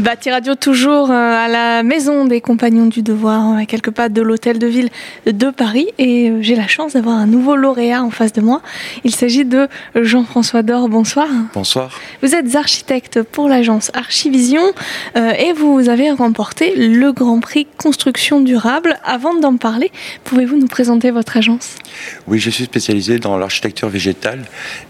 Bâti Radio toujours euh, à la maison des compagnons du devoir, à quelques pas de l'hôtel de ville de Paris. Et euh, j'ai la chance d'avoir un nouveau lauréat en face de moi. Il s'agit de Jean-François Dor. Bonsoir. Bonsoir. Vous êtes architecte pour l'agence Archivision euh, et vous avez remporté le Grand Prix Construction Durable. Avant d'en parler, pouvez-vous nous présenter votre agence? Oui, je suis spécialisé dans l'architecture végétale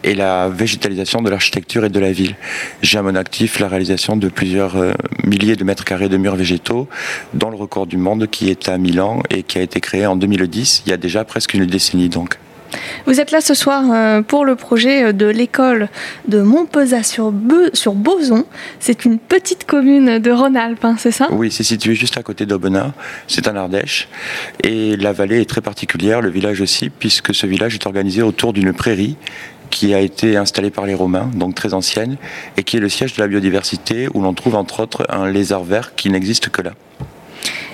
et la végétalisation de l'architecture et de la ville. J'ai à mon actif la réalisation de plusieurs milliers de mètres carrés de murs végétaux, dans le record du monde qui est à Milan et qui a été créé en 2010, il y a déjà presque une décennie donc. Vous êtes là ce soir euh, pour le projet de l'école de Montpezat sur, sur Boson. C'est une petite commune de Rhône-Alpes, hein, c'est ça? Oui, c'est situé juste à côté d'Aubenas. C'est en Ardèche. Et la vallée est très particulière, le village aussi, puisque ce village est organisé autour d'une prairie qui a été installée par les Romains, donc très ancienne, et qui est le siège de la biodiversité, où l'on trouve entre autres un lézard vert qui n'existe que là.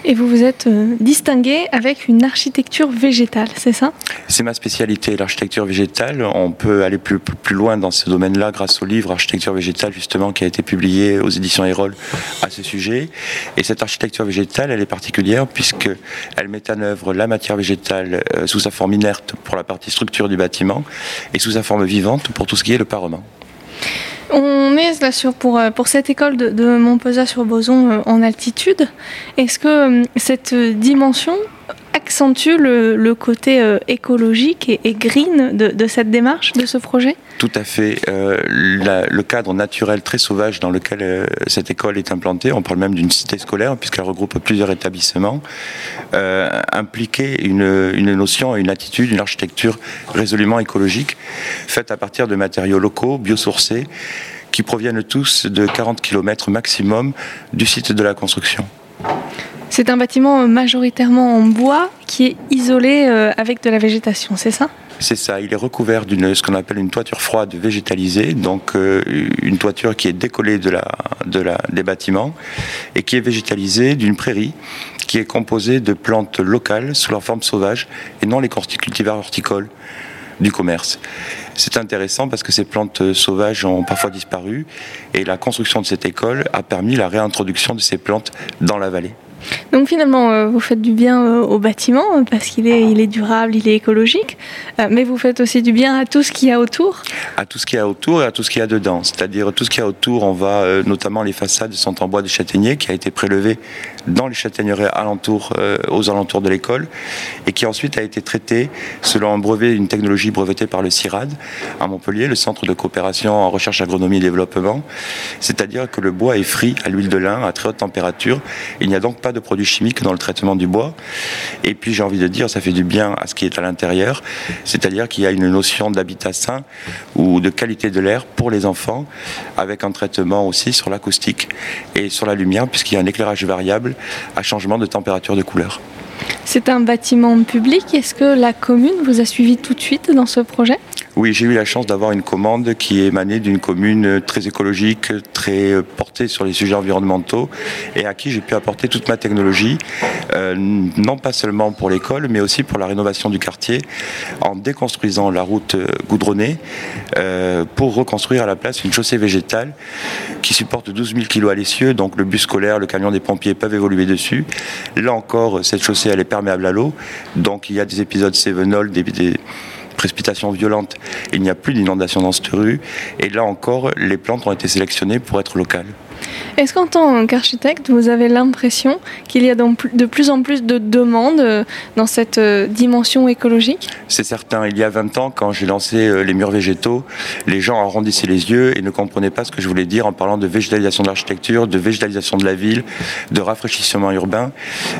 Et vous vous êtes euh, distingué avec une architecture végétale, c'est ça? C'est ma spécialité, l'architecture végétale. On peut aller plus, plus loin dans ce domaine-là grâce au livre Architecture végétale, justement, qui a été publié aux éditions Erol à ce sujet. Et cette architecture végétale, elle est particulière puisqu'elle met en œuvre la matière végétale euh, sous sa forme inerte pour la partie structure du bâtiment et sous sa forme vivante pour tout ce qui est le parement. On est là sur, pour, euh, cette école de, de Montpezat-sur-Boson euh, en altitude. Est-ce que euh, cette dimension accentue le, côté écologique et, green de, cette démarche, de ce projet? Tout à fait. le cadre naturel très sauvage dans lequel cette école est implantée, on parle même d'une cité scolaire puisqu'elle regroupe plusieurs établissements, impliquait une, une notion, une attitude, une architecture résolument écologique, faite à partir de matériaux locaux, biosourcés, qui proviennent tous de 40 km maximum du site de la construction. C'est un bâtiment majoritairement en bois qui est isolé euh, avec de la végétation, c'est ça? C'est ça, il est recouvert d'une ce qu'on appelle une toiture froide végétalisée, donc euh, une toiture qui est décollée de la, de la, des bâtiments et qui est végétalisée d'une prairie qui est composée de plantes locales sous leur forme sauvage et non les cultivars horticoles du commerce. C'est intéressant parce que ces plantes sauvages ont parfois disparu et la construction de cette école a permis la réintroduction de ces plantes dans la vallée. Donc finalement, euh, vous faites du bien euh, au bâtiment euh, parce qu'il est, durable, il est écologique, mais vous faites aussi du bien à tout ce qu'il y a autour À tout ce qu'il y a autour et à tout ce qu'il y a dedans. C'est-à-dire tout ce qu'il y a autour, on va, notamment les façades sont en bois de châtaignier qui a été prélevé dans les châtaigneraies alentours, aux alentours de l'école et qui ensuite a été traité selon un brevet, une technologie brevetée par le CIRAD à Montpellier, le Centre de coopération en recherche agronomie et développement. C'est-à-dire que le bois est frit à l'huile de lin à très haute température. Il n'y a donc pas de produits chimiques dans le traitement du bois. Et puis j'ai envie de dire, ça fait du bien à ce qui est à l'intérieur, c'est-à-dire qu'il y a une notion d'habitat sain ou de qualité de l'air pour les enfants, avec un traitement aussi sur l'acoustique et sur la lumière, puisqu'il y a un éclairage variable à changement de température de couleur. C'est un bâtiment public. Est-ce que la commune vous a suivi tout de suite dans ce projet? Oui, j'ai eu la chance d'avoir une commande qui émanée d'une commune très écologique, très portée sur les sujets environnementaux et à qui j'ai pu apporter toute ma technologie, euh, non pas seulement pour l'école, mais aussi pour la rénovation du quartier, en déconstruisant la route goudronnée euh, pour reconstruire à la place une chaussée végétale qui supporte 12 000 kg à l'essieu, donc le bus scolaire, le camion des pompiers peuvent évoluer dessus. Là encore, cette chaussée, elle est perméable à l'eau, donc il y a des épisodes sévenols, des, des précipitations violentes, il n'y a plus d'inondation dans cette rue. Et là encore, les plantes ont été sélectionnées pour être locales. Est-ce qu'en tant qu'architecte, vous avez l'impression qu'il y a de plus en plus de demandes euh, dans cette euh, dimension écologique? C'est certain. Il y a 20 ans, quand j'ai lancé euh, les murs végétaux, les gens arrondissaient les yeux et ne comprenaient pas ce que je voulais dire en parlant de végétalisation de l'architecture, de végétalisation de la ville, de rafraîchissement urbain,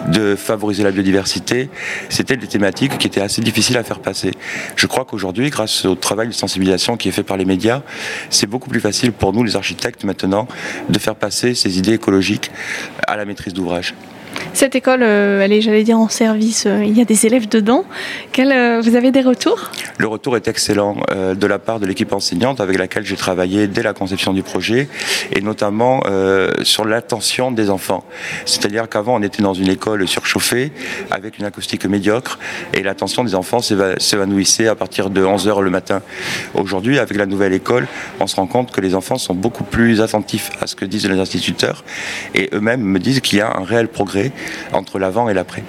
de favoriser la biodiversité. C'était des thématiques qui étaient assez difficiles à faire passer. Je crois qu'aujourd'hui, grâce au travail de sensibilisation qui est fait par les médias, c'est beaucoup plus facile pour nous, les architectes, maintenant, de faire passer ces idées écologiques à la maîtrise d'ouvrage. Cette école, euh, elle est, j'allais dire, en service. euh, il y a des élèves dedans. Euh, vous avez des retours? Le retour est excellent de la part de l'équipe enseignante avec laquelle j'ai travaillé dès la conception du projet et notamment sur l'attention des enfants. C'est-à-dire qu'avant on était dans une école surchauffée avec une acoustique médiocre et l'attention des enfants s'éva- s'évanouissait à partir de 11h le matin. Aujourd'hui avec la nouvelle école on se rend compte que les enfants sont beaucoup plus attentifs à ce que disent les instituteurs et eux-mêmes me disent qu'il y a un réel progrès entre l'avant et l'après.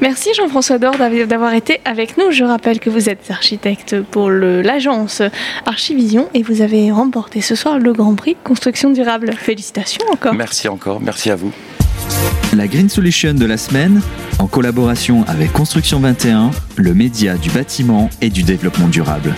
Merci Jean-François Dord d'av- d'avoir été avec nous. Je rappelle que vous êtes architecte pour l'agence Archivision et vous avez remporté ce soir le Grand Prix Construction Durable. Félicitations encore. Merci encore, merci à vous. La Green Solution de la semaine, en collaboration avec Construction 21, le média du bâtiment et du développement durable.